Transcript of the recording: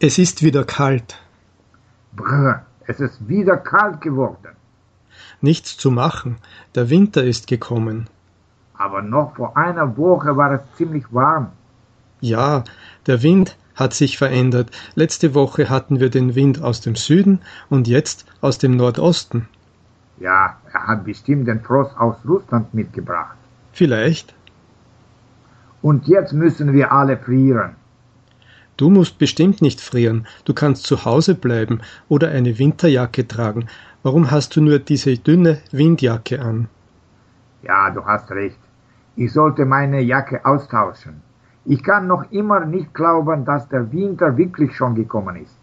Es ist wieder kalt. Brr, es ist wieder kalt geworden. Nichts zu machen. Der Winter ist gekommen. Aber noch vor einer Woche war es ziemlich warm. Ja, der Wind hat sich verändert. Letzte Woche hatten wir den Wind aus dem Süden und jetzt aus dem Nordosten. Ja, er hat bestimmt den Frost aus Russland mitgebracht. Vielleicht. Und jetzt müssen wir alle frieren. Du musst bestimmt nicht frieren. Du kannst zu Hause bleiben oder eine Winterjacke tragen. Warum hast du nur diese dünne Windjacke an? Ja, du hast recht. Ich sollte meine Jacke austauschen. Ich kann noch immer nicht glauben, dass der Winter wirklich schon gekommen ist.